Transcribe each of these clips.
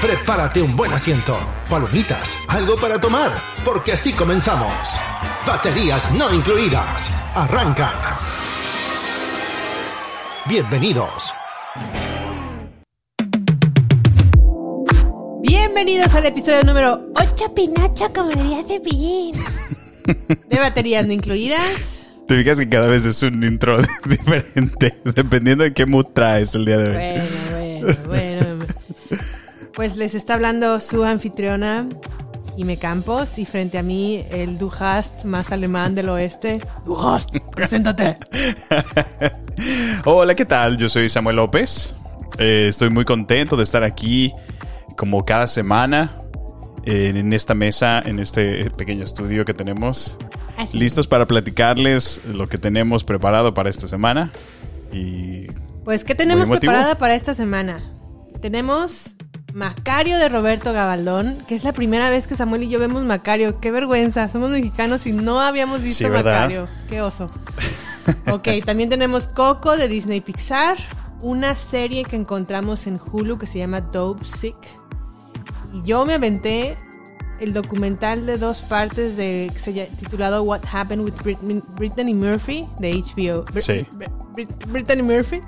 Prepárate un buen asiento, palomitas, algo para tomar, porque así comenzamos. Baterías no incluidas. Arranca. Bienvenidos. Bienvenidos al episodio número 8 Pinocho, como diría Cepillín. De baterías no incluidas. Te fijas que cada vez es un intro diferente, dependiendo de qué mood traes el día de hoy. Bueno, bueno, bueno. Pues les está hablando su anfitriona, Jime Campos, y frente a mí el Du hast más alemán del oeste. Du hast, preséntate. Hola, ¿qué tal? Yo soy Samuel López. Eh, estoy muy contento de estar aquí como cada semana eh, en esta mesa, en este pequeño estudio que tenemos. Así. Listos para platicarles lo que tenemos preparado para esta semana. Y Pues, ¿qué tenemos preparada para esta semana? Tenemos Macario de Roberto Gabaldón, que es la primera vez que Samuel y yo vemos Macario. Qué vergüenza, somos mexicanos y no habíamos visto. Macario. Qué oso. ok, también tenemos Coco de Disney Pixar, una serie que encontramos en Hulu que se llama Dope Sick. Y yo me aventé el documental de dos partes de que se llama- titulado What Happened with Brittany Murphy de HBO. Br- Sí. Br- Brit- Brittany Murphy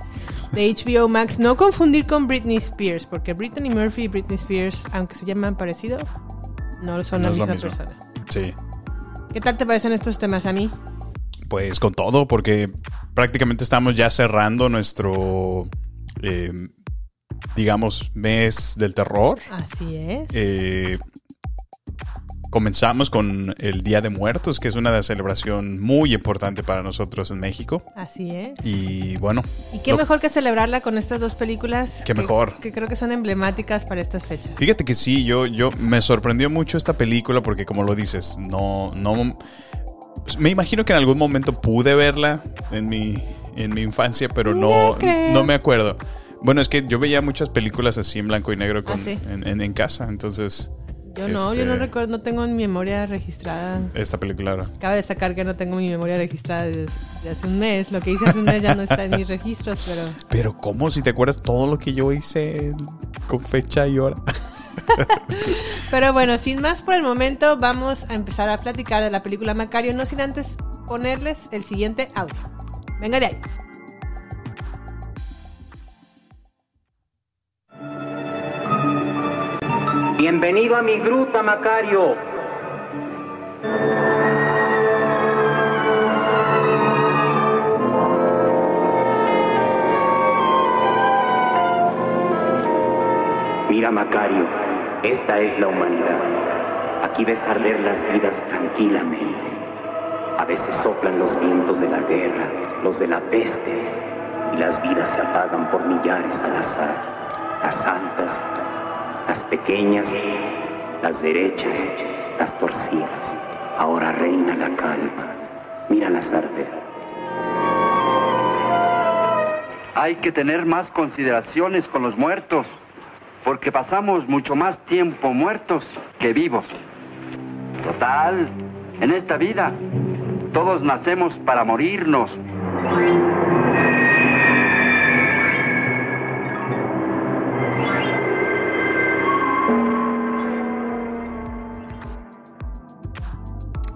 de HBO Max. No confundir con Britney Spears, porque Brittany Murphy y Britney Spears, aunque se llaman parecido, no son No la misma mismo. persona. sí, ¿Qué tal te parecen estos temas a mí? pues con todo, porque prácticamente estamos ya cerrando nuestro, eh, digamos, mes del terror. Así es. Eh, comenzamos con el Día de Muertos, que es una celebración muy importante para nosotros en México. Así es. Y bueno, Y qué lo- mejor que celebrarla con estas dos películas. Qué que- mejor. Que creo que son emblemáticas para estas fechas. fíjate que sí, yo, yo me sorprendió mucho esta película porque como lo dices, no, no, pues, me imagino que en algún momento pude verla en mi, en mi infancia, pero no, No me acuerdo. Bueno, es que yo veía muchas películas así en blanco y negro con, Ah, sí. en, en- en casa, entonces Yo no, yo no este- recuerdo, no tengo mi memoria registrada. esta película era- Cabe destacar que no tengo mi memoria registrada desde, desde hace un mes. Lo que hice hace un mes ya no está en mis registros, pero Pero ¿cómo? Si te acuerdas todo lo que yo hice con fecha y hora. Pero bueno, sin más por el momento, vamos a empezar a platicar de la película Macario, no sin antes ponerles el siguiente audio. Venga de ahí. Bienvenido a mi gruta, Macario. Mira, Macario, esta es la humanidad. Aquí ves arder las vidas tranquilamente. A veces soplan los vientos de la guerra, los de la peste, y las vidas se apagan por millares al azar. Las las pequeñas, las derechas, las torcidas. Ahora reina la calma. Mira las artes. Hay que tener más consideraciones con los muertos, porque pasamos mucho más tiempo muertos que vivos. Total, en esta vida, todos nacemos para morirnos.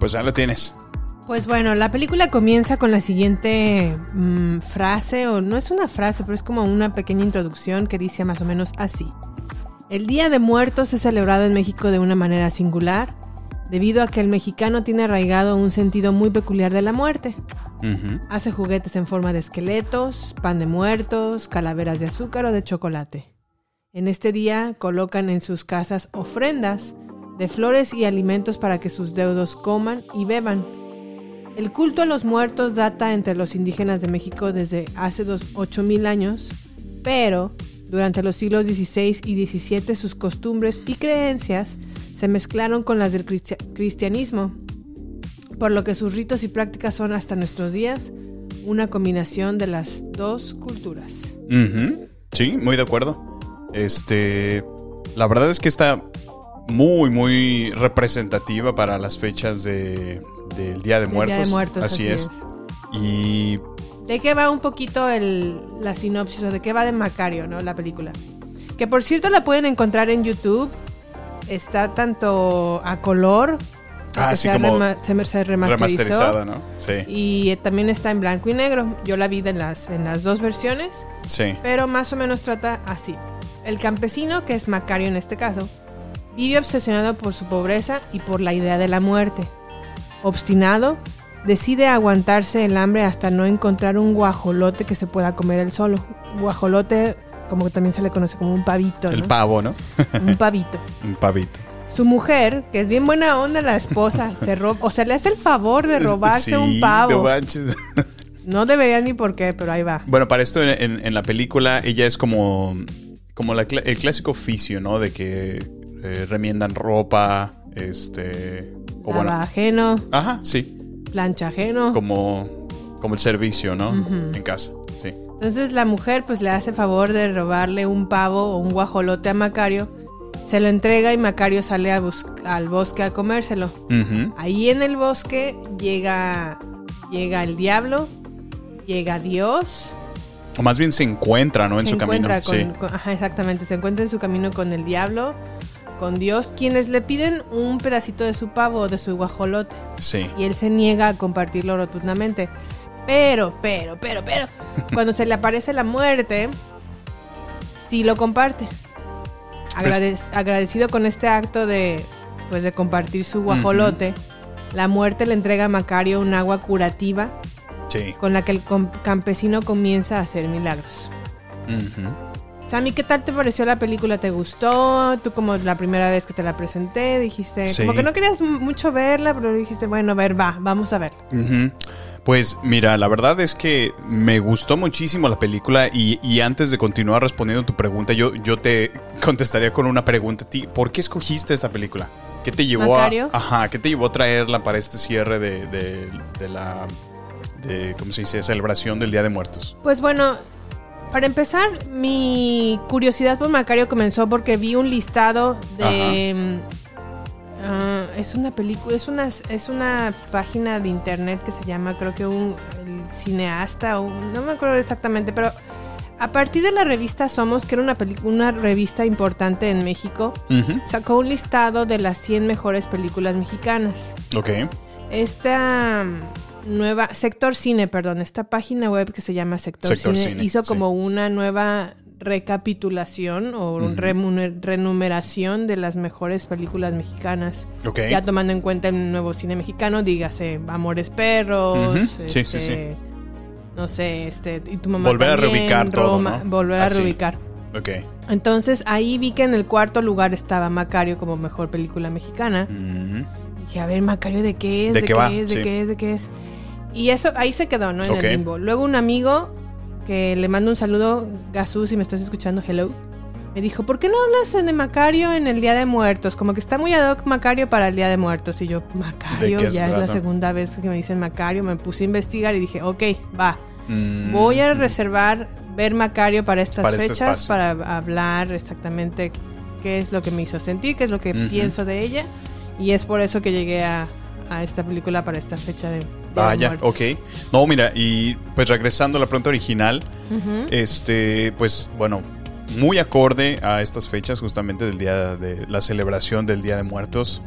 Pues ya lo tienes. Pues bueno, la película comienza con la siguiente mm, frase, o no es una frase, pero es como una pequeña introducción que dice más o menos así. El Día de Muertos es celebrado en México de una manera singular. debido a que el mexicano tiene arraigado un sentido muy peculiar de la muerte. Ujú. Hace juguetes en forma de esqueletos, pan de muertos, calaveras de azúcar o de chocolate. En este día colocan en sus casas ofrendas de flores y alimentos para que sus deudos coman y beban. El culto a los muertos data entre los indígenas de México desde hace dos, 8000 años, pero durante los siglos XVI y XVII sus costumbres y creencias se mezclaron con las del cristia- cristianismo, por lo que sus ritos y prácticas son hasta nuestros días una combinación de las dos culturas. Sí, muy de acuerdo. Este, la verdad es que está muy, muy representativa para las fechas de, del Día de Muertos. Día de Muertos, así, así es. Y ¿De qué va un poquito el, la sinopsis o de qué va de Macario, ¿no? La película. Que por cierto la pueden encontrar en YouTube. Está tanto a color, Ah, sí, se, como rema- se, remasterizada, ¿no? Sí, Y también está en blanco y negro. Yo la vi de las, en las dos versiones, sí. pero más o menos trata así. El campesino, que es Macario en este caso, vive obsesionado por su pobreza y por la idea de la muerte. Obstinado, decide aguantarse el hambre hasta no encontrar un guajolote que se pueda comer él solo. Guajolote, como que también se le conoce como un pavito, El ¿no? pavo, ¿no? un pavito. Un pavito. Su mujer, que es bien buena onda la esposa, se roba, o sea, le hace el favor de robarse Sí, un no pavo. manches. No debería ni por qué, pero ahí va. Bueno, para esto en, en- en la película ella es como, como la el clásico oficio, ¿no? De que eh, remiendan ropa, este... O bueno, ajeno, ajá, sí. plancha ajeno. Como, como el servicio, ¿no? Ujú. En casa, sí. Entonces la mujer pues le hace favor de robarle un pavo o un guajolote a Macario. Se lo entrega y Macario sale a al bosque a comérselo. Ujú. Ahí en el bosque llega, llega el diablo, llega Dios. O más bien se encuentra, ¿no? En se su camino. encuentra con, sí. con- ajá, exactamente, se encuentra en su camino con el diablo, con Dios, quienes le piden un pedacito de su pavo o de su guajolote. Sí. y él se niega a compartirlo rotundamente. Pero, pero, pero, pero, cuando se le aparece la muerte, sí lo comparte. Agradec- agradecido con este acto de, pues, de compartir su guajolote, la muerte le entrega a Macario un agua curativa Sí. con la que el campesino comienza a hacer milagros. Ujú. Sammy, ¿qué tal te pareció la película? ¿Te gustó? Tú como la primera vez que te la presenté dijiste, Sí. como que no querías mucho verla, pero dijiste, bueno, a ver, va, vamos a verla. Pues mira, la verdad es que me gustó muchísimo la película y, y antes de continuar respondiendo tu pregunta, yo, yo te contestaría con una pregunta a ti. ¿Por qué escogiste esta película? ¿Qué te llevó Macario. a, ajá, ¿qué te llevó a traerla para este cierre de, de- de la de, ¿cómo se dice? celebración del Día de Muertos? Pues bueno, para empezar, mi curiosidad por Macario comenzó porque vi un listado de... ah, es una película, es una, es una página de internet que se llama, creo que un el cineasta, o no me acuerdo exactamente, pero a partir de la revista Somos, que era una, una revista importante en México, sacó un listado de las 100 mejores películas mexicanas. Ok. Esta nueva, Sector Cine, perdón, esta página web que se llama Sector, Sector Cine, Cine, hizo sí. como una nueva recapitulación o Ujú. remuner- renumeración de las mejores películas mexicanas. Ok. Ya tomando en cuenta el nuevo cine mexicano, dígase Amores Perros, Ujú, sí, sí, este, sí. no sé, este, y tu mamá Volver a también, reubicar todo, Roma, ¿no? Volver a Así. reubicar. Ok. Entonces ahí vi que en el cuarto lugar estaba Macario como mejor película mexicana. Ujú. Dije, a ver, Macario, ¿de qué es? ¿De ¿De, qué qué, va? es? ¿De Sí. qué es? ¿De qué es? Y eso, ahí se quedó, ¿no? En Ok. el limbo. Luego un amigo que le mando un saludo, Gasú, si me estás escuchando, hello. Me dijo, ¿por qué no hablas de Macario en el Día de Muertos? Como que está muy ad hoc Macario para el Día de Muertos. Y yo, Macario, ¿De qué se ya es la segunda vez que me dicen Macario. Me puse a investigar y dije, ok, va. Mm. Voy a reservar ver Macario para estas Para este fechas, espacio. para hablar exactamente qué es lo que me hizo sentir, qué es lo que Ujú. pienso de ella. Y es por eso que llegué a, a esta película para esta fecha de... Vaya, ok. No, mira, y pues regresando a la pregunta original, este, pues bueno, muy acorde a estas fechas justamente del día de la celebración del Día de Muertos.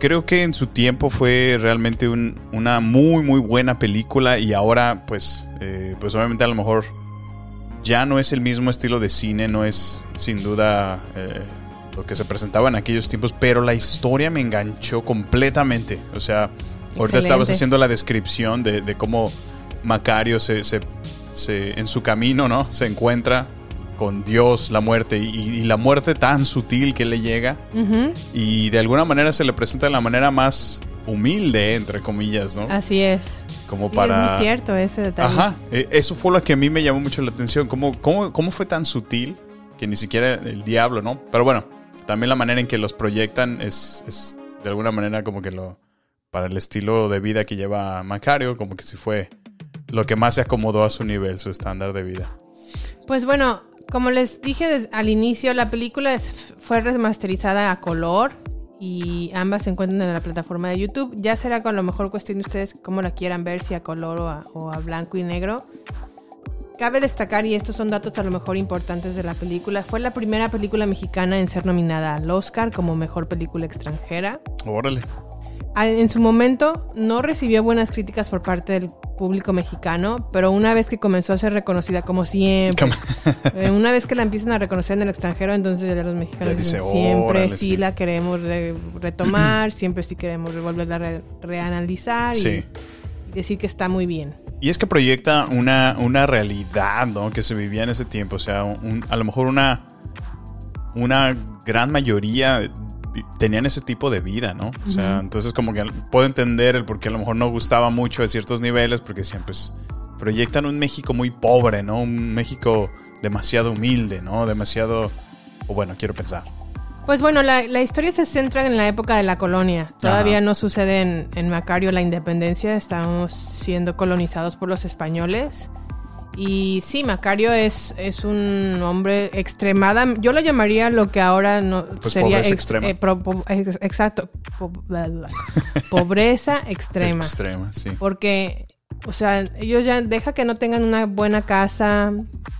Creo que en su tiempo fue realmente un- una muy muy buena película y ahora pues, eh, pues obviamente a lo mejor ya no es el mismo estilo de cine, no es sin duda eh, lo que se presentaba en aquellos tiempos, pero la historia me enganchó completamente. O sea, ahorita estabas haciendo la descripción de, de cómo Macario se, se- se- en su camino, ¿no? Se encuentra con Dios, la muerte, y, y la muerte tan sutil que le llega, Ujú, y de alguna manera se le presenta de la manera más humilde, entre comillas, ¿no? Así es. Como Sí, para... Es muy cierto ese detalle. Ajá, eh, eso fue lo que a mí me llamó mucho la atención. ¿Cómo, cómo, cómo fue tan sutil que ni siquiera el diablo, ¿no? Pero bueno, también la manera en que los proyectan es, es de alguna manera como que lo... Para el estilo de vida que lleva Macario, como que sí fue lo que más se acomodó a su nivel, su estándar de vida. Pues bueno, como les dije al inicio, la película fue remasterizada a color y ambas se encuentran en la plataforma de YouTube. Ya será con lo mejor cuestión de ustedes cómo la quieran ver, si a color o a, o a blanco y negro. Cabe destacar, y estos son datos a lo mejor importantes de la película, fue la primera película mexicana en ser nominada al Oscar como mejor película extranjera. Órale. En su momento no recibió buenas críticas por parte del público mexicano, pero una vez que comenzó a ser reconocida como siempre, eh, una vez que la empiezan a reconocer en el extranjero, entonces ya los mexicanos dice, dicen, siempre "Órale, sí, sí". la queremos re- retomar, siempre sí queremos volverla a re- reanalizar Sí. y decir que está muy bien. Y es que proyecta una, una realidad, ¿no? Que se vivía en ese tiempo. O sea, un- a lo mejor una, una gran mayoría tenían ese tipo de vida, ¿no? O sea, entonces como que puedo entender el por qué a lo mejor no gustaba mucho de ciertos niveles, porque decían, pues, proyectan un México muy pobre, ¿no? Un México demasiado humilde, ¿no? Demasiado... O bueno, quiero pensar. Pues bueno, la, la historia se centra en la época de la colonia. Todavía no sucede en, en Macario la independencia, estamos siendo colonizados por los españoles. Y sí, Macario es, es un hombre extremada. Yo lo llamaría lo que ahora no Pues sería pobreza ex- extrema. eh, pro- po- ex- exacto, po- bla, bla. pobreza extrema. Extrema, sí. Porque, o sea, ellos ya deja que no tengan una buena casa,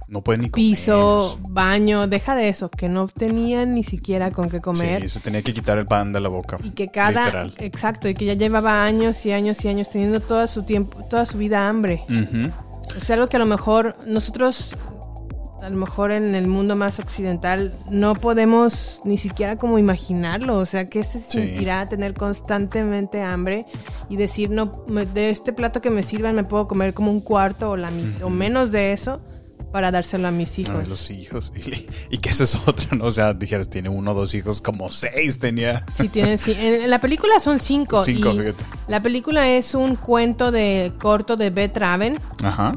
No pueden ni comer. piso, baño, deja de eso, que no tenían ni siquiera con qué comer. Sí, se tenía que quitar el pan de la boca. Y que cada, Literal. exacto, y que ya llevaba años y años y años teniendo toda su tiempo, toda su vida hambre. O sea, algo que a lo mejor nosotros, a lo mejor en el mundo más occidental, no podemos ni siquiera como imaginarlo. O sea, ¿qué se Sí. sentirá tener constantemente hambre y decir, no, de este plato que me sirvan me puedo comer como un cuarto o, la, mi- o menos de eso para dárselo a mis hijos? Ay, los hijos. Y, y que esa es otra, ¿no? O sea, dijeras, tiene uno o dos hijos, como seis tenía. Sí, tiene, sí. En, en la película son cinco. Cinco, y fíjate. La película es un cuento de corto de Beth Raven. Ajá.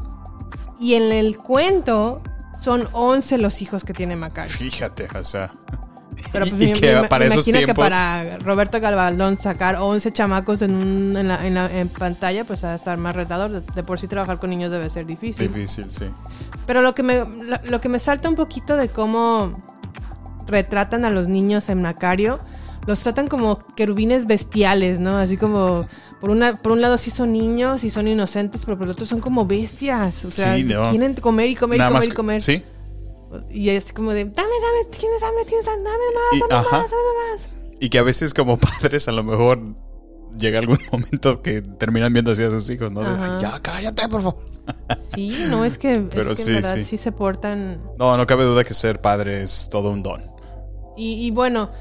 Y en el cuento son 11 los hijos que tiene Macario. Fíjate, o sea. Pero y, pues, y me- que me- para me esos imagino tiempos. que para Roberto Galvaldón sacar 11 chamacos en, un- en, la, en, la- en pantalla, pues va a estar más retador. De, de por sí trabajar con niños debe ser difícil. Difícil, sí. Pero lo que me lo, lo que me salta un poquito de cómo retratan a los niños en Macario, los tratan como querubines bestiales, ¿no? Así como por una por un lado sí son niños y son inocentes, pero por el otro son como bestias, o sea, Sí, no. quieren comer y comer Nada y comer y comer. Sí. Y es como de, dame, dame, tienes hambre, tienes hambre, dame más, Y- dame ajá. más, dame más. Y que a veces, como padres, a lo mejor llega algún momento que terminan viendo así a sus hijos, ¿no? De, Ajá. "Ay, ya, cállate, por favor. Sí, no, es que, es Pero que sí, en verdad sí. sí se portan No, no cabe duda que ser padre es todo un don. Y, y bueno,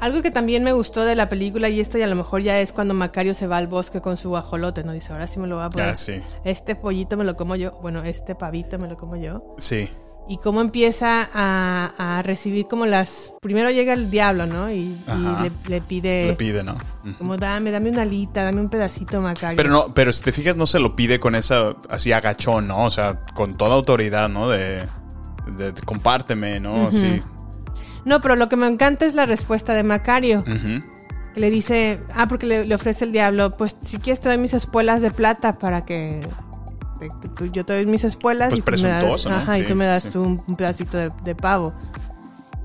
algo que también me gustó de la película, y esto y a lo mejor ya es cuando Macario se va al bosque con su guajolote, ¿no? Dice, ahora sí me lo voy a poner. Ah, sí. Este pollito me lo como yo, bueno, este pavito me lo como yo. Sí. Y cómo empieza a, a recibir como las... Primero llega el diablo, ¿no? Y, le, le pide... Le pide, ¿no? Como dame, dame una alita, dame un pedacito, Macario. Pero no, pero si te fijas, no se lo pide con esa así agachón, ¿no? O sea, con toda autoridad, ¿no? De, de- de compárteme, ¿no? Así. No, pero lo que me encanta es la respuesta de Macario. Que le dice, ah, porque le, le ofrece el diablo, pues si quieres te doy mis espuelas de plata para que tú- yo te doy mis espuelas Pues y, tú me das, ¿no? ajá, y Sí, tú me das sí. un, un pedacito de, de pavo.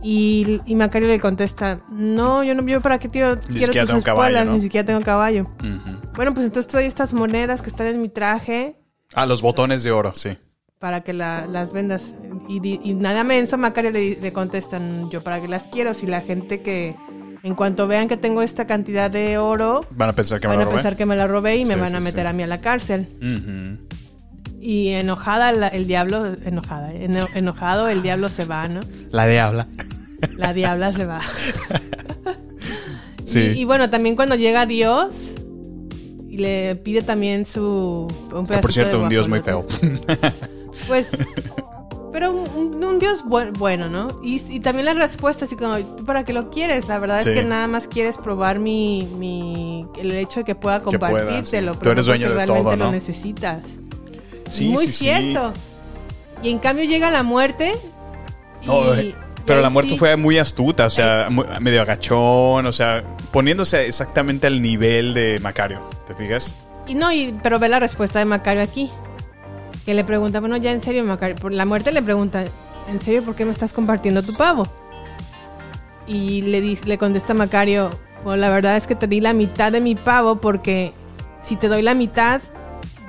Y, y Macario le contesta, no, yo no yo para qué tío, quiero siquiera tus tengo caballo, espuelas, ¿no? ni siquiera tengo caballo. Ujú. Bueno, pues entonces doy estas monedas que están en mi traje Ah, los botones de oro, sí. para que la- las vendas. Y, y nada menso, Macario le, le contestan, yo para qué las quiero, si la gente que en cuanto vean que tengo esta cantidad de oro, Van a pensar que me van lo a robé. pensar que me la robé y me Sí, van a meter sí. a mí a la cárcel. Ujú. Y enojada la- el diablo, enojada, eno- enojado el diablo se va, ¿no? La diabla. la diabla se va. Sí. Y, y bueno, también cuando llega Dios y le pide también su un Que, pedacito por cierto, de un dios muy feo. Pues, pero un, un dios buen- bueno, ¿no? Y, y también la respuesta, así como, ¿tú para qué lo quieres? La verdad Sí. es que nada más quieres probar mi, mi el hecho de que pueda Que pueda, compartírtelo. sí. pero Tú eres dueño de realmente todo, lo necesitas. Sí, Muy sí, sí. cierto. Y en cambio llega la muerte. y- No, y pero la muerte sí- fue muy astuta, o sea, mu- medio agachón, o sea, poniéndose exactamente al nivel de Macario, ¿te fijas? Y no, y, pero ve la respuesta de Macario aquí. Que le pregunta, bueno, ya en serio, Macario. Por la muerte le pregunta, ¿en serio por qué me estás compartiendo tu pavo? Y le, dice, le contesta Macario, bueno, la verdad es que te di la mitad de mi pavo porque si te doy la mitad,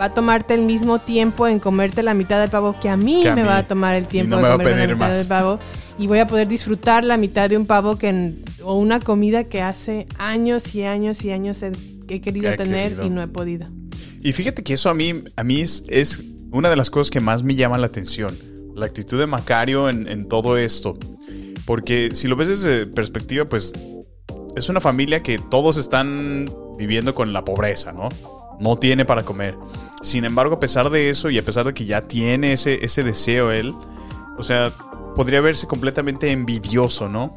va a tomarte el mismo tiempo en comerte la mitad del pavo que a mí Que a me mí. va a tomar el tiempo no de comerme la mitad más. del pavo. Y voy a poder disfrutar la mitad de un pavo que en- o una comida que hace años y años y años he, que he querido he tener querido. y no he podido. Y fíjate que eso a mí, a mí es, es una de las cosas que más me llama la atención. La actitud de Macario en, en todo esto. Porque si lo ves desde perspectiva, pues es una familia que todos están viviendo con la pobreza, ¿no? No tiene para comer. Sin embargo, a pesar de eso y a pesar de que ya tiene ese, ese deseo él, o sea, podría verse completamente envidioso, ¿no?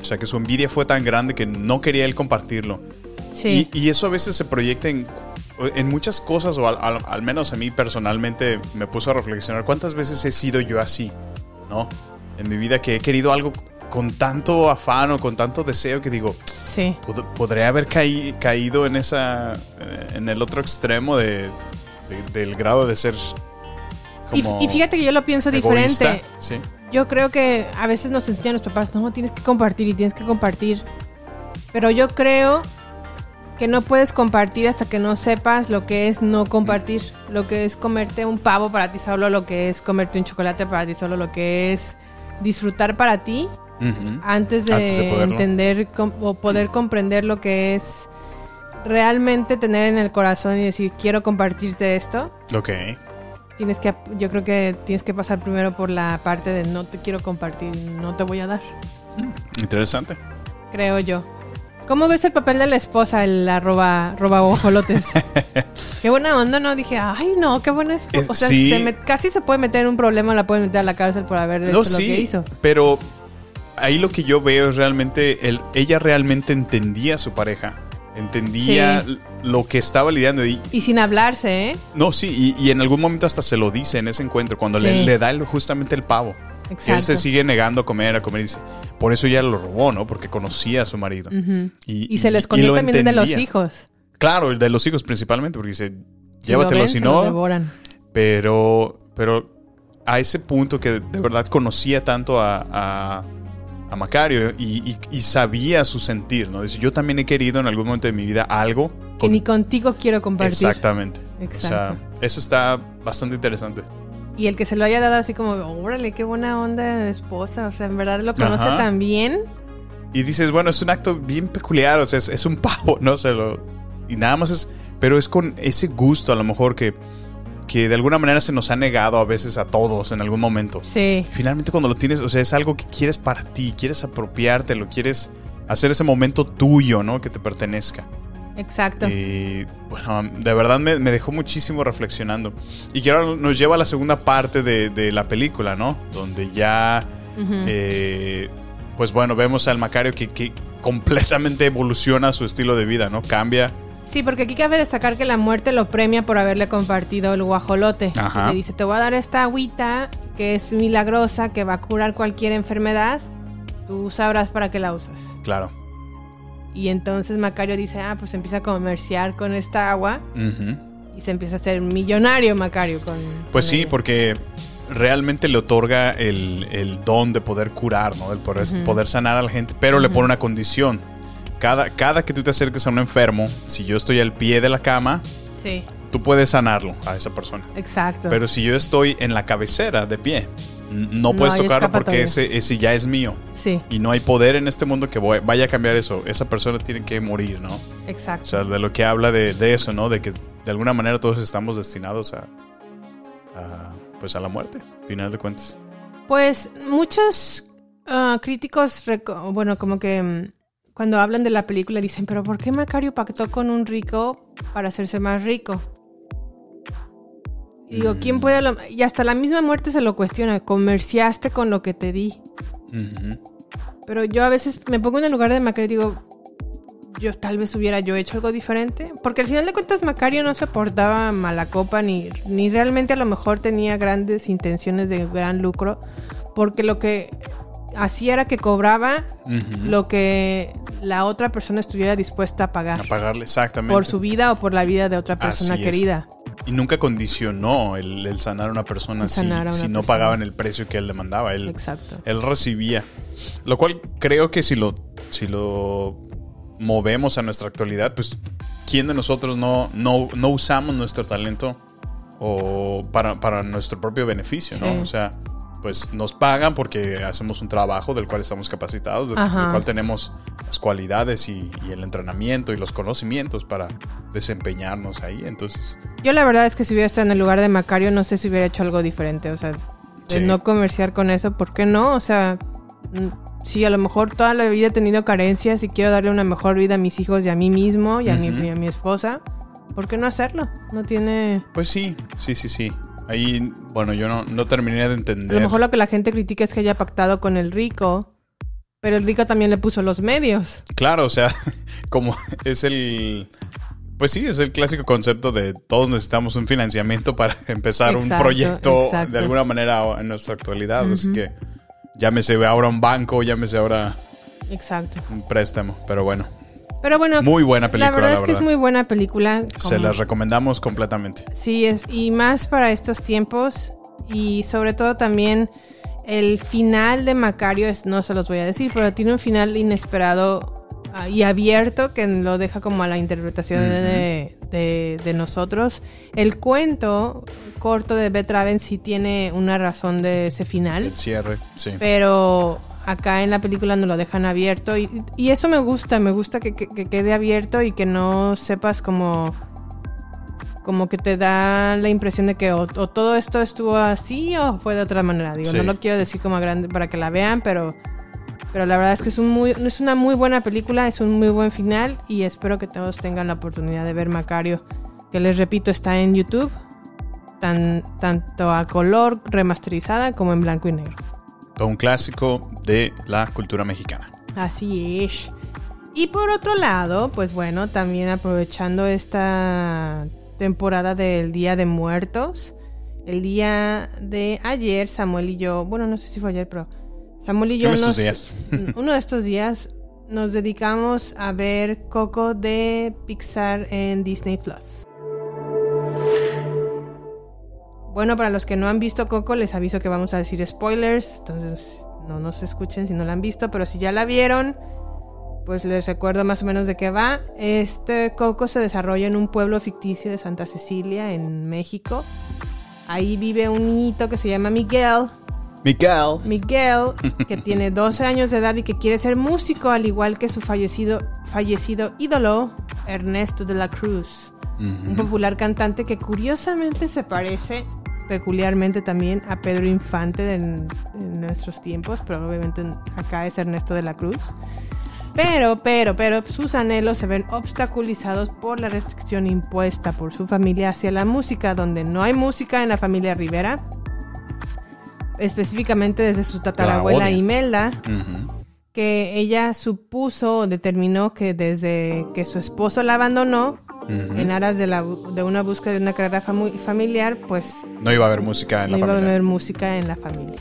O sea, que su envidia fue tan grande que no quería él compartirlo. Sí. Y, y eso a veces se proyecta en, en muchas cosas, o al, al- al menos a mí personalmente me puso a reflexionar cuántas veces he sido yo así, ¿no? En mi vida que he querido algo con tanto afán o con tanto deseo que digo, Sí. pod- podría haber caí- caído en esa, eh, en el otro extremo de, de- del grado de ser Y, como y fíjate que yo lo pienso egoísta. diferente. Sí. Yo creo que a veces nos enseñan los papás, no, tienes que compartir y tienes que compartir. Pero yo creo que no puedes compartir hasta que no sepas lo que es no compartir. Lo que es comerte un pavo para ti solo, lo que es comerte un chocolate para ti solo, lo que es disfrutar para ti Antes de, Antes de poderlo. entender com- o poder comprender lo que es realmente tener en el corazón y decir quiero compartirte esto. Ok. Tienes que, yo creo que tienes que pasar primero por la parte de no te quiero compartir, no te voy a dar, Interesante. creo yo. ¿Cómo ves el papel de la esposa, el arroba, roba ojolotes? qué buena onda, ¿no? Dije, ay, no, qué buena esposa. Es- o sea, sí. se me- casi se puede meter en un problema, la pueden meter a la cárcel por haber hecho No, lo sí, que hizo. pero ahí lo que yo veo es realmente, el, ella realmente entendía a su pareja, entendía Sí. lo que estaba lidiando y Y sin hablarse, ¿eh? no, sí, y, y en algún momento hasta se lo dice en ese encuentro, cuando le, Sí. le da el- justamente el pavo. Y él Exacto. se sigue negando a comer, a comer y dice, por eso ella lo robó, ¿no? Porque conocía a su marido. Ujú. y, Y se lo y escondió lo también de los entendía. hijos. Claro, el de los hijos principalmente, porque dice, Si lo llévatelo si no, devoran. pero, pero a ese punto que de verdad conocía tanto a, a, a Macario y, y- y sabía su sentir, ¿no? Dice, yo también he querido en algún momento de mi vida algo. Que ni contigo quiero compartir. Exactamente. Exacto. O sea, eso está bastante interesante. Y el que se lo haya dado así como, órale, qué buena onda de esposa. O sea, en verdad lo conoce Ajá. tan bien. Y dices, bueno, es un acto bien peculiar, o sea, es, es un pavo, ¿no? Se lo, y nada más es, pero es con ese gusto a lo mejor que, que de alguna manera se nos ha negado a veces a todos en algún momento. Sí. Finalmente cuando lo tienes, o sea, es algo que quieres para ti, quieres apropiártelo, quieres hacer ese momento tuyo, ¿no? Que te pertenezca. Exacto. Y bueno, de verdad me, me dejó muchísimo reflexionando. Y que ahora nos lleva a la segunda parte de, de la película, ¿no? Donde ya, eh, pues bueno, vemos al Macario que, que completamente evoluciona su estilo de vida, ¿no? Cambia. Sí, porque aquí cabe destacar que la muerte lo premia por haberle compartido el guajolote. Ajá. Le dice, te voy a dar esta agüita que es milagrosa, que va a curar cualquier enfermedad. Tú sabrás para qué la usas. Claro. Y entonces Macario dice, ah, pues empieza a comerciar con esta agua y se empieza a hacer millonario Macario con... Pues con sí, ella. porque realmente le otorga el, el don de poder curar, ¿no? El poder, poder sanar a la gente, pero le pone una condición. Cada, cada que tú te acerques a un enfermo, si yo estoy al pie de la cama, Sí, tú puedes sanarlo a esa persona. exacto. Pero si yo estoy en la cabecera de pie, no puedes tocarlo porque ese, ese ya es mío. Sí, Y no hay poder en este mundo que voy- vaya a cambiar eso. Esa persona tiene que morir, ¿no? O exacto. sea, de lo que habla de, de eso, ¿no? De que de alguna manera todos estamos destinados a, a, pues a la muerte, final de cuentas. Pues muchos Ah, críticos, bueno, como que mm, cuando hablan de la película dicen, pero ¿por qué Macario pactó con un rico para hacerse más rico? Y digo, ¿quién puede? lo- Y hasta la misma muerte se lo cuestiona, comerciaste con lo que te di. Pero yo a veces me pongo en el lugar de Macario y digo, yo tal vez hubiera yo hecho algo diferente. Porque al final de cuentas Macario no se portaba mala copa ni, ni realmente a lo mejor tenía grandes intenciones de gran lucro. Porque lo que hacía era que cobraba lo que la otra persona estuviera dispuesta a pagar. A pagarle exactamente. Por su vida o por la vida de otra persona Así es. querida. Y nunca condicionó el, el sanar a una persona si, sanar a una si no persona. pagaban el precio que él demandaba. Él, Exacto. él recibía. Lo cual creo que si lo, si lo movemos a nuestra actualidad, pues ¿quién de nosotros no, no, no usamos nuestro talento o para, para nuestro propio beneficio? ¿no? O sea, pues nos pagan porque hacemos un trabajo del cual estamos capacitados, del, Ajá. del cual tenemos las cualidades y, y el entrenamiento y los conocimientos para desempeñarnos ahí. Entonces, Yo la verdad es que si hubiera estado en el lugar de Macario, no sé si hubiera hecho algo diferente. O sea, de Sí. no comerciar con eso, ¿por qué no? O sea, mm, sí, a lo mejor toda la vida he tenido carencias y quiero darle una mejor vida a mis hijos y a mí mismo y a, mi, y a mi esposa. ¿Por qué no hacerlo? No tiene... Pues sí, sí, sí, sí. Ahí, bueno, yo no, no terminé de A entender. lo mejor lo que la gente critica es que haya pactado con el rico, pero el rico también le puso los medios. Claro, o sea, como es el... Pues sí, es el clásico concepto de todos necesitamos un financiamiento para empezar un proyecto exacto. de alguna manera en nuestra actualidad. Así que llámese ahora un banco, llámese ahora Exacto. un préstamo. Pero bueno, Pero bueno, Muy buena película, La verdad la es que es muy buena película. se las recomendamos completamente. Sí, es, y más para estos tiempos. Y sobre todo también el final de Macario, es, no se los voy a decir, pero tiene un final inesperado ah, y abierto que lo deja como a la interpretación de, de- de nosotros. El cuento corto de Betraven sí tiene una razón de ese final. El cierre, sí. Pero acá en la película nos lo dejan abierto y, y eso me gusta, me gusta que, que- que quede abierto y que no sepas como como que te da la impresión de que o, o todo esto estuvo así o fue de otra manera. Digo, Sí. no lo quiero decir como grande para que la vean, pero pero la verdad es que es un muy es una muy buena película, es un muy buen final y espero que todos tengan la oportunidad de ver Macario, que les repito está en YouTube, tan, tanto a color remasterizada como en blanco y negro. Todo un clásico de la cultura mexicana. Así es. Y por otro lado, pues bueno, también aprovechando esta temporada del Día de Muertos, el día de ayer, Samuel y yo, bueno, no sé si fue ayer, pero Samuel y yo Uno de estos días. uno de estos días nos dedicamos a ver Coco de Pixar en Disney Plus. Bueno, para los que no han visto Coco, les aviso que vamos a decir spoilers, entonces no nos escuchen si no la han visto, pero si ya la vieron, pues les recuerdo más o menos de qué va. Este Coco se desarrolla en un pueblo ficticio de Santa Cecilia, en México. Ahí vive un niñito que se llama Miguel, Miguel. Miguel, que tiene 12 años de edad y que quiere ser músico, al igual que su fallecido, fallecido ídolo, Ernesto de la Cruz, un popular cantante que curiosamente se parece peculiarmente también a Pedro Infante de, en nuestros tiempos, pero obviamente acá es Ernesto de la Cruz. Pero, pero, pero sus anhelos se ven obstaculizados por la restricción impuesta por su familia hacia la música, donde no hay música en la familia Rivera, específicamente desde su tatarabuela. Imelda, que ella supuso determinó que desde que su esposo la abandonó, en aras de, la, de una búsqueda de una carrera famu- familiar, pues No iba a haber música en no la iba a familia. haber música en la familia.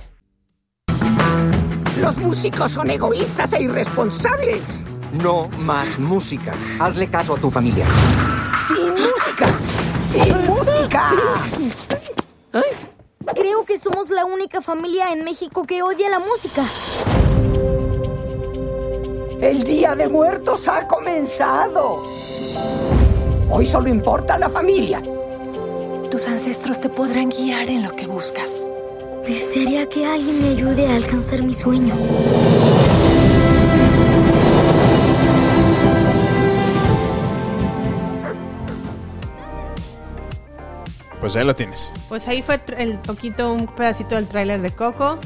Los músicos son egoístas e irresponsables. No más música. Hazle caso a tu familia. Sin música. Sin música. Creo que somos la única familia en México que odia la música. El Día de Muertos ha comenzado. Hoy solo importa la familia. Tus ancestros te podrán guiar en lo que buscas. Desearía que alguien me ayude a alcanzar mi sueño. Pues ahí lo tienes. Pues ahí fue el poquito, un pedacito del tráiler de Coco.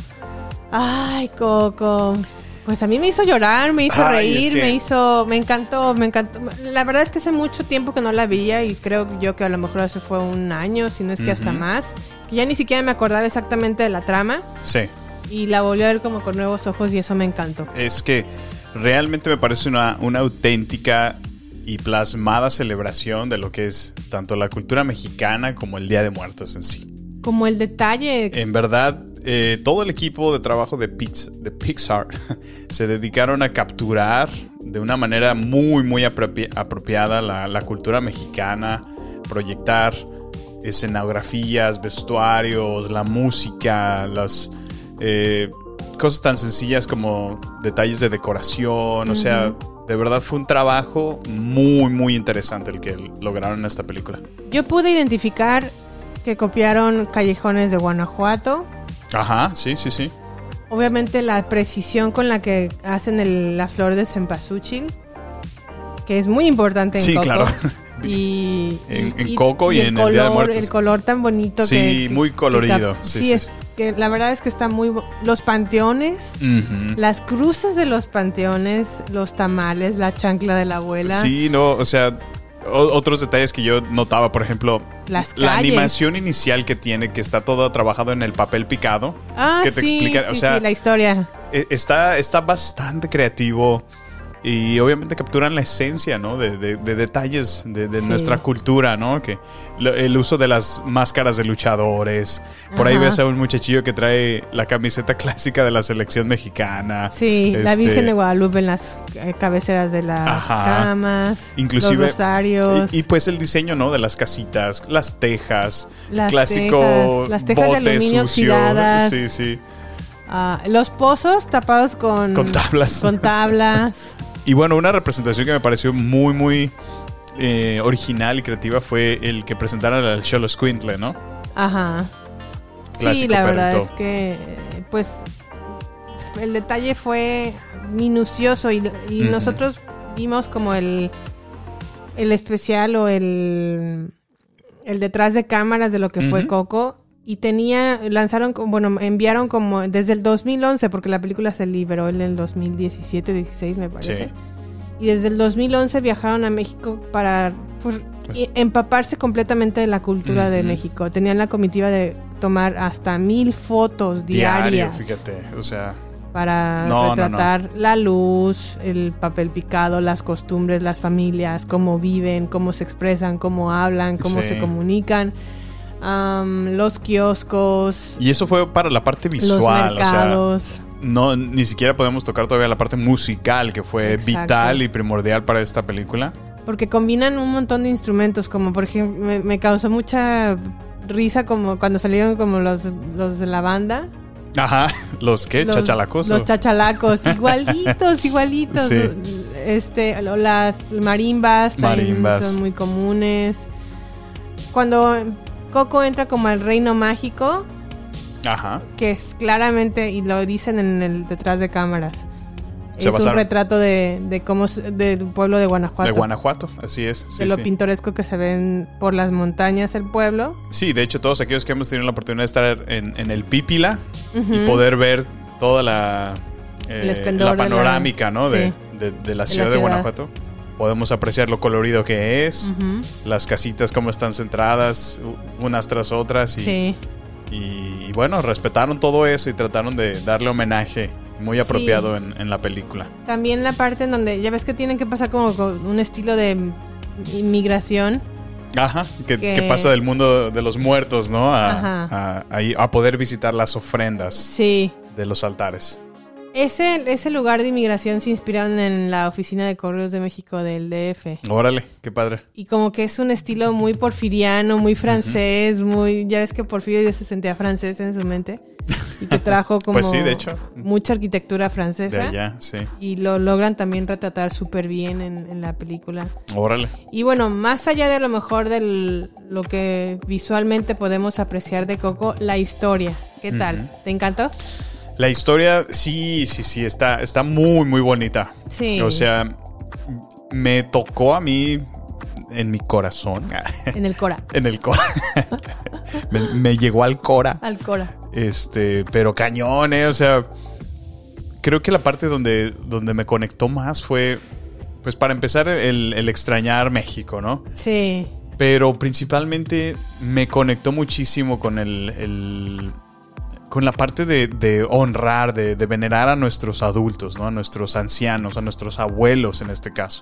Ay, Coco. Pues a mí me hizo llorar, me hizo reír, es que- me hizo, me encantó, me encantó. La verdad es que hace mucho tiempo que no la veía y creo yo que a lo mejor hace fue un año, si no es que hasta más, que ya ni siquiera me acordaba exactamente de la trama Sí. y la volví a ver como con nuevos ojos y eso me encantó. Es que realmente me parece una, una auténtica y plasmada celebración de lo que es tanto la cultura mexicana como el Día de Muertos en sí. Como el detalle, En verdad, eh, todo el equipo de trabajo de, Pix- de Pixar se dedicaron a capturar de una manera muy, muy apropi- apropiada la, la cultura mexicana, proyectar escenografías, vestuarios, la música, las eh, cosas tan sencillas como detalles de decoración, o sea, de verdad fue un trabajo muy, muy interesante el que lograron en esta película. yo pude identificar que copiaron Callejones de Guanajuato. Ajá, sí, sí, sí. Obviamente la precisión con la que hacen el- la flor de cempasúchil, que es muy importante en Sí, Coco. claro. Y, En- en Coco y en el color, Día de Muertos. El color tan bonito Sí, que... que- muy colorido. Sí, sí, sí, es sí. que la verdad es que está muy... Los panteones, las cruces de los panteones, los tamales, la chancla de la abuela. Sí, no, o sea, otros detalles que yo notaba, por ejemplo, Las la animación inicial que tiene, que está todo trabajado en el papel picado, Ah, que te sí, explica, sí, o sea, sí, la historia. e- está, está bastante creativo y obviamente capturan la esencia, ¿no? De, de- de detalles de, de Sí. nuestra cultura, ¿no? Que lo- el uso de las máscaras de luchadores. Por ahí ves a un muchachillo que trae la camiseta clásica de la selección mexicana. Sí, la Este, Virgen de Guadalupe en las eh, cabeceras de las Ajá. camas, Inclusive los rosarios. Y, y, pues el diseño, ¿no? De las casitas, las tejas, Las clásico tejas, las tejas de aluminio sucio. oxidadas. Sí, sí. Ah, los pozos tapados con, Con tablas. Con tablas. Y bueno, una representación que me pareció muy, muy eh, original y creativa fue el que presentaron al Cholo Squintle, ¿no? Ajá. sí, la verdad es que, pues, el detalle fue minucioso y, nosotros vimos como el, el especial o el, el detrás de cámaras de lo que fue. Coco. Y tenía, lanzaron, bueno, enviaron como desde el 2011, porque la película se liberó en el 2017-16, me parece. Sí. Y desde el 2011 viajaron a México para pues, Pues- empaparse completamente de la cultura de. México. Tenían la comitiva de tomar hasta mil fotos Diario, diarias fíjate. O sea, para No, no, no. retratar la luz, el papel picado, las costumbres, las familias, cómo viven, cómo se expresan, cómo hablan, cómo Sí. se comunican, los kioscos, y eso fue para la parte los visual. o sea, mercados. no, ni siquiera podemos tocar todavía la parte musical, que fue Exacto. vital y primordial para esta película. Porque combinan un montón de instrumentos, como por ejemplo, me, me causó mucha risa como cuando salieron como los, los de la banda. Ajá, los que, chachalacos. Los chachalacos, igualitos, igualitos. Sí. Este, las marimbas también Marimbas. son muy comunes. Cuando Coco entra como al reino mágico, Ajá. que es claramente, y lo dicen en el detrás de cámaras, Se es un retrato de, de cómo del pueblo de Guanajuato. De Guanajuato, así es. sí, de lo sí. pintoresco que se ven por las montañas el pueblo. Sí, de hecho, todos aquellos que hemos tenido la oportunidad de estar en, en el Pípila y poder ver toda la, eh, la de la- panorámica ¿no? de, sí. de- de la la ciudad de ciudad. Guanajuato, podemos apreciar lo colorido que es, las casitas cómo están centradas unas tras otras y, Sí. y, y bueno, respetaron todo eso y trataron de darle homenaje muy apropiado en, en la película. También la parte en donde ya ves que tienen que pasar como con un estilo de inmigración. Ajá, que, Que- que pasa del mundo de los muertos, ¿no? A, a poder visitar las ofrendas Sí. de los altares. Ese, ese lugar de inmigración se inspiraron en la oficina de correos de México del DF. Órale, qué padre. Y como que es un estilo muy porfiriano, muy francés, muy... Ya ves que Porfirio ya se sentía francés en su mente. Y que trajo como Pues sí, de hecho. mucha arquitectura De francesa. allá, sí. Y lo logran también retratar súper bien en, en la película. Órale. Y bueno, más allá de lo mejor de lo que visualmente podemos apreciar de Coco, la historia. ¿Qué tal? ¿Te encantó? La historia, sí, sí, sí, está, está muy, muy bonita. Sí. O sea, me tocó a mí en mi corazón. En el Cora. en el cora. me, me llegó al cora. Al Cora. Este, pero cañón, ¿eh? O sea, creo que la parte donde, donde me conectó más fue, pues para empezar, el, el extrañar México, ¿no? Sí. Pero principalmente me conectó muchísimo con el, el- con la parte de, de honrar, de, de venerar a nuestros adultos, ¿no? A nuestros ancianos, a nuestros abuelos en este caso.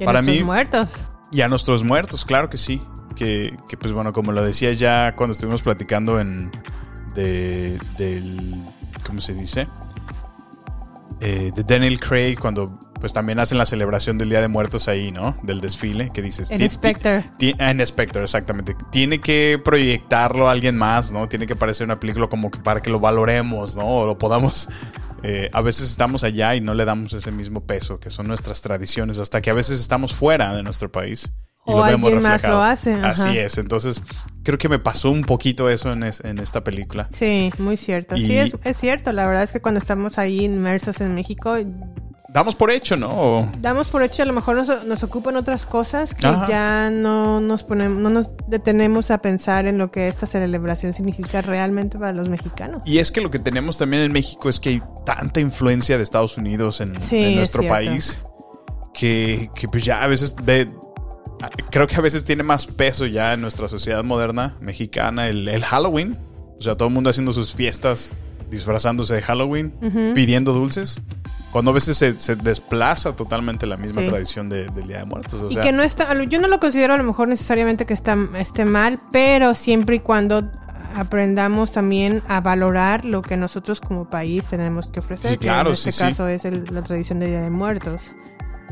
Y a Para nuestros mí- muertos. Y a nuestros muertos, claro que sí. Que, que, pues bueno, como lo decía ya cuando estuvimos platicando en de, del ¿cómo se dice? Eh, de Daniel Craig cuando pues también hacen la celebración del Día de Muertos ahí, ¿no? Del desfile que dices. En "Ti- ti- Spectre. ah, En Spectre, exactamente. Tiene que proyectarlo a alguien más, ¿no? Tiene que parecer una película como que para que lo valoremos, ¿no? O lo podamos... eh, a veces estamos allá y no le damos ese mismo peso, que son nuestras tradiciones, hasta que a veces estamos fuera de nuestro país. y O lo vemos alguien más reflejado. lo hace, ajá. Así es. Entonces, creo que me pasó un poquito eso en, es- en esta película. Sí, muy cierto. Y- Sí, es, es cierto. La verdad es que cuando estamos ahí inmersos en México, Damos por hecho, ¿no? O- damos por hecho a lo mejor nos, nos ocupan otras cosas que Ajá. ya no nos ponemos, no nos detenemos a pensar en lo que esta celebración significa realmente para los mexicanos. Y es que lo que tenemos también en México es que hay tanta influencia de Estados Unidos en, Sí, en es nuestro país que, que pues ya a veces ve- creo que a veces tiene más peso ya en nuestra sociedad moderna mexicana el, el Halloween. O sea, todo el mundo haciendo sus fiestas disfrazándose de Halloween, pidiendo dulces. Cuando a veces se, se desplaza totalmente la misma Sí. tradición de- del Día de Muertos. O y que no está, yo no lo considero a lo mejor necesariamente que está, esté mal, pero siempre y cuando aprendamos también a valorar lo que nosotros como país tenemos que ofrecer. Sí, que claro, en este sí, caso es el- la tradición de Día de Muertos.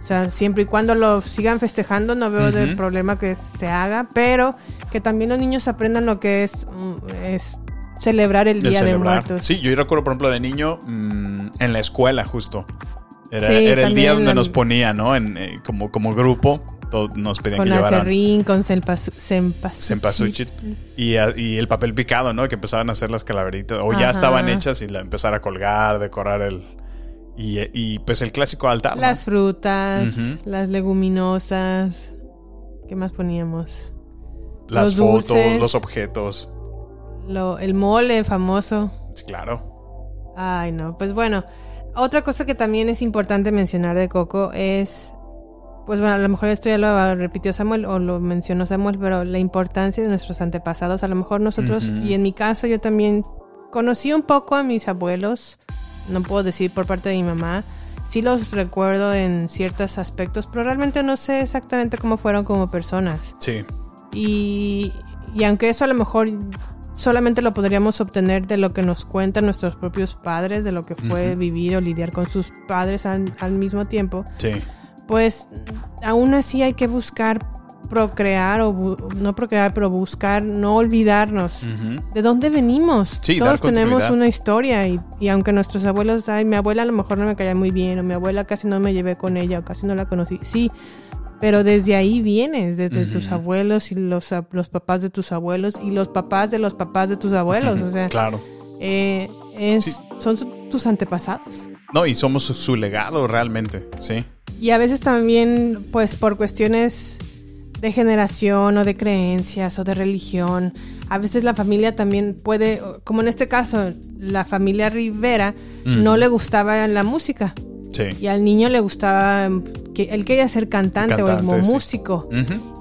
O sea, siempre y cuando lo sigan festejando, no veo del Ujú. problema que se haga, pero que también los niños aprendan lo que es, mm, es celebrar el el Día de celebrar. Muertos. Sí, yo recuerdo, por ejemplo, de niño mm, en la escuela justo. Era, Sí, era el día donde la- nos ponía, ¿no? En, eh, como, como grupo, todo- nos pedían Con que llevaran acerrín, con cempasú- cempasúchil. y, y el papel picado, ¿no? Que empezaban a hacer las calaveritas. O ya estaban hechas y la empezar a colgar, decorar el... Y, y, pues el clásico altar. ¿no? Las frutas, las leguminosas. ¿Qué más poníamos? Las los fotos, dulces. los objetos. Lo- el mole famoso. Sí, claro. Ay, no. Pues bueno, otra cosa que también es importante mencionar de Coco es. Pues bueno, a lo mejor esto ya lo repitió Samuel o lo mencionó Samuel, pero la importancia de nuestros antepasados. A lo mejor nosotros, y en mi caso yo también conocí un poco a mis abuelos, no puedo decir por parte de mi mamá. Sí los recuerdo en ciertos aspectos, pero realmente no sé exactamente cómo fueron como personas. Sí. Y, y aunque eso a lo mejor solamente lo podríamos obtener de lo que nos cuentan nuestros propios padres, de lo que fue vivir o lidiar con sus padres al, al mismo tiempo, Sí. pues aún así hay que buscar procrear o bu- no procrear, pero buscar no olvidarnos de dónde venimos. Sí, Todos tenemos una historia y, y aunque nuestros abuelos, ay, mi abuela a lo mejor no me caía muy bien o mi abuela casi no me llevé con ella o casi no la conocí, sí, pero desde ahí vienes, desde tus abuelos y los, los papás de tus abuelos y los papás de los papás de tus abuelos, o sea, Claro. eh, es, son tus antepasados. No, y somos su, su legado realmente, sí. Y a veces también, pues por cuestiones de generación o de creencias o de religión, a veces la familia también puede, como en este caso, la familia Rivera no le gustaba la música Sí. y al niño le gustaba que él quería ser cantante, o como sí. músico.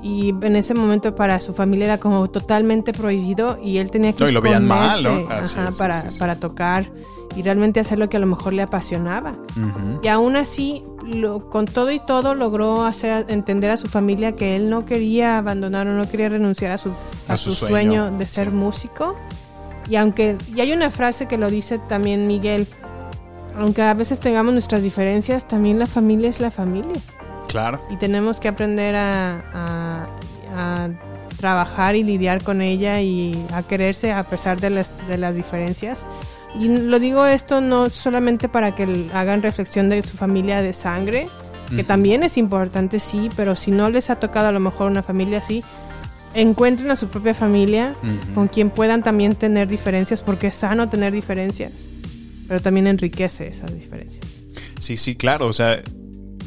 Y en ese momento para su familia era como totalmente prohibido y él tenía que No, y lo veían mal, ¿no? ajá, es, para, para tocar y realmente hacer lo que a lo mejor le apasionaba. Y aún así, lo- con todo y todo, logró hacer entender a su familia que él no quería abandonar o no quería renunciar a su, a A su su sueño, sueño, de ser sí. músico. Y aunque, y hay una frase que lo dice también Miguel, aunque a veces tengamos nuestras diferencias, también la familia es la familia. Claro. Y tenemos que aprender a, a- a trabajar y lidiar con ella y a quererse a pesar de las, de las diferencias. Y lo digo esto no solamente para que hagan reflexión de su familia de sangre, que también es importante, sí, pero si no les ha tocado a lo mejor una familia así, encuentren a su propia familia con quien puedan también tener diferencias, porque es sano tener diferencias, pero también enriquece esas diferencias. Sí, sí, claro. O sea,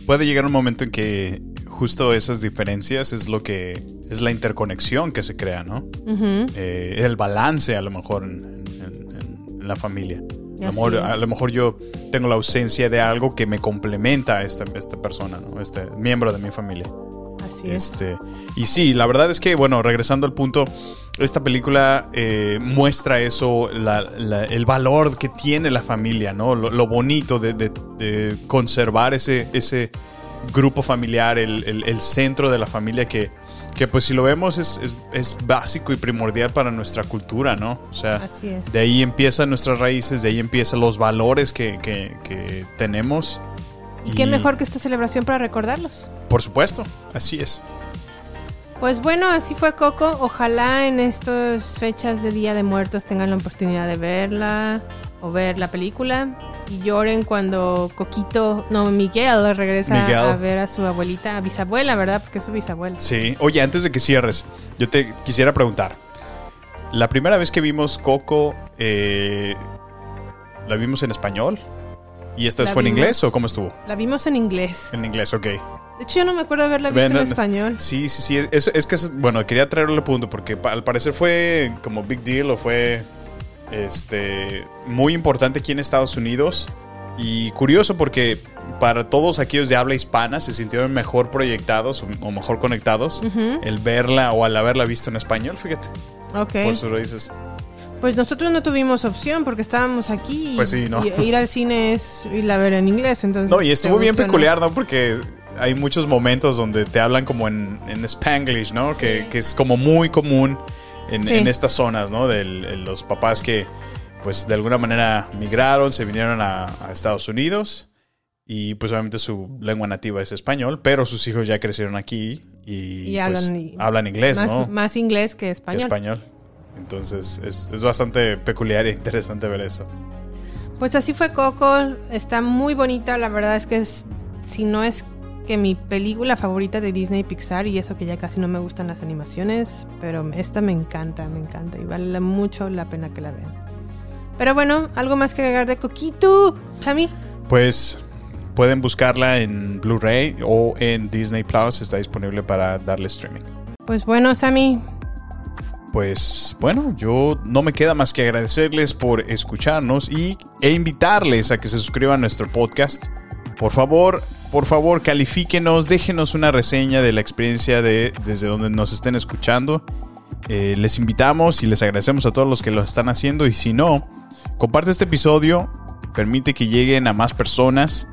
puede llegar un momento en que justo esas diferencias es lo que es la interconexión que se crea, ¿no? Eh, el balance a lo mejor en, en- en- en la familia. A lo, mejor, es. a lo mejor yo tengo la ausencia de algo que me complementa a esta, esta persona, ¿no? este miembro de mi familia. Así es. Este, y sí, la verdad es que, bueno, regresando al punto, esta película eh, muestra eso, la- la- el valor que tiene la familia, ¿no? Lo, lo bonito de, de- de conservar ese, ese grupo familiar, el, el- el centro de la familia que, que pues si lo vemos es, es- es básico y primordial para nuestra cultura, ¿no? O sea, de ahí empiezan nuestras raíces, de ahí empiezan los valores que, que- que tenemos. Y qué mejor que esta celebración para recordarlos. Por supuesto, así es. Pues bueno, así fue Coco. Ojalá en estas fechas de Día de Muertos tengan la oportunidad de verla o ver la película y lloren cuando Coquito, no, Miguel regresa Miguel. a ver a su abuelita, a bisabuela, ¿verdad? Porque es su bisabuela. Sí. Oye, antes de que cierres, yo te quisiera preguntar. La primera vez que vimos Coco, eh, ¿la vimos en español? ¿Y esta vez La fue en inglés o cómo estuvo? La vimos en inglés. En inglés, ok. De hecho, yo no me acuerdo haberla visto Ven, en español. Sí, sí, sí. Es, es que, es- bueno, quería traerle el punto porque al parecer fue como big deal o fue este, muy importante aquí en Estados Unidos. Y curioso porque para todos aquellos de habla hispana se sintieron mejor proyectados o, o mejor conectados Ujú. el verla o al haberla visto en español, fíjate. Ok. Por sus raíces. Pues nosotros no tuvimos opción porque estábamos aquí. y- Pues sí, ¿no? Y ir al cine es irla a ver en inglés, entonces... No, y estuvo ¿te bien peculiar, ¿no? Porque hay muchos momentos donde te hablan como en, en Spanglish, ¿no? Que, que es como muy común en, Sí. en estas zonas, ¿no? De los papás que, pues, de alguna manera migraron, se vinieron a, a Estados Unidos y, pues, obviamente su lengua nativa es español, pero sus hijos ya crecieron aquí y, Y pues, hablan, y- hablan inglés, más, ¿no? Más inglés que Que español. español. Entonces, es, es bastante peculiar e interesante ver eso. Pues así fue Coco, está muy bonita, la verdad es que es, si no es que mi película favorita de Disney Pixar y eso que ya casi no me gustan las animaciones, pero esta me encanta, me encanta y vale mucho la pena que la vean. Pero bueno, algo más que agregar de Coquito, Sammy. Pues pueden buscarla en Blu-ray o en Disney Plus. Está disponible para darle streaming. Pues bueno, Sammy, Pues bueno, yo no me queda más que agradecerles por escucharnos y, e invitarles a que se suscriban a nuestro podcast. Por favor, por favor, califíquenos, déjenos una reseña de la experiencia de desde donde nos estén escuchando. Eh, les invitamos y les agradecemos a todos los que lo están haciendo. Y si no, comparte este episodio, permite que lleguen a más personas.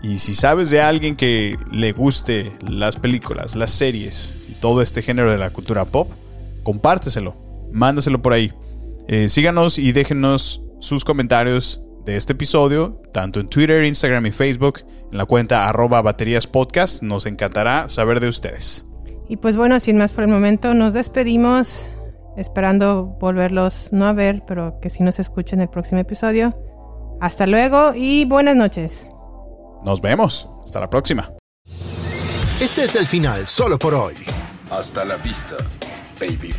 Y si sabes de alguien que le guste las películas, las series y todo este género de la cultura pop, compárteselo, mándaselo por ahí. Eh, síganos y déjenos sus comentarios de este episodio, tanto en Twitter, Instagram y Facebook, en la cuenta arroba baterías podcast. Nos encantará saber de ustedes. y pues bueno, sin más por el momento, nos despedimos, esperando volverlos no a ver, pero que sí nos escuchen el próximo episodio. Hasta luego y buenas noches. Nos vemos. Hasta la próxima. Este es el final solo por hoy. Hasta la vista, baby.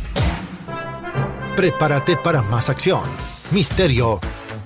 Prepárate para más acción, misterio